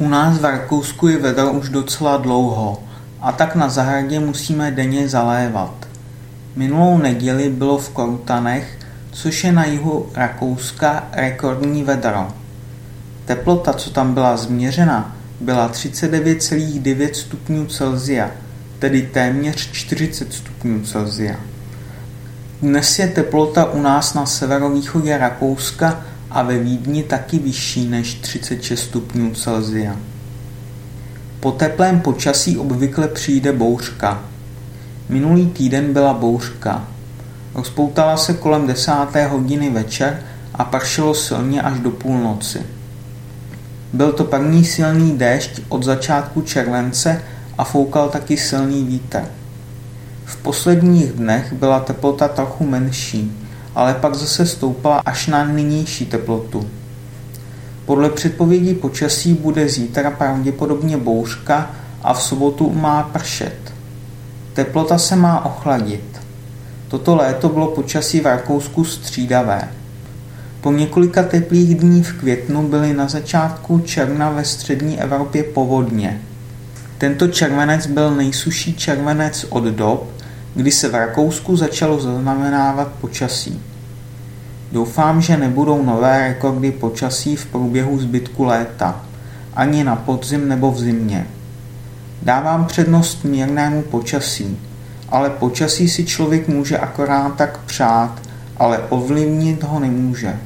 U nás v Rakousku je vedro už docela dlouho a tak na zahradě musíme denně zalévat. Minulou neděli bylo v Korutanech, což je na jihu Rakouska, rekordní vedro. Teplota, co tam byla změřena, byla 39,9 stupňů Celsia, tedy téměř 40 stupňů Celsia. Dnes je teplota u nás na severovýchodě Rakouska a ve Vídni taky vyšší než 36 stupňů Celsia. Po teplém počasí obvykle přijde bouřka. Minulý týden byla bouřka. Rozpoutala se kolem desáté hodiny večer a pršelo silně až do půlnoci. Byl to první silný déšť od začátku července a foukal taky silný vítr. V posledních dnech byla teplota trochu menší, ale pak zase stoupala až na nynější teplotu. Podle předpovědí počasí bude zítra pravděpodobně bouřka a v sobotu má pršet. Teplota se má ochladit. Toto léto bylo počasí v Rakousku střídavé. Po několika teplých dní v květnu byly na začátku června ve střední Evropě povodně. Tento červenec byl nejsuší červenec od dob, kdy se v Rakousku začalo zaznamenávat počasí. Doufám, že nebudou nové rekordy počasí v průběhu zbytku léta, ani na podzim nebo v zimě. Dávám přednost mírnému počasí, ale počasí si člověk může akorát tak přát, ale ovlivnit ho nemůže.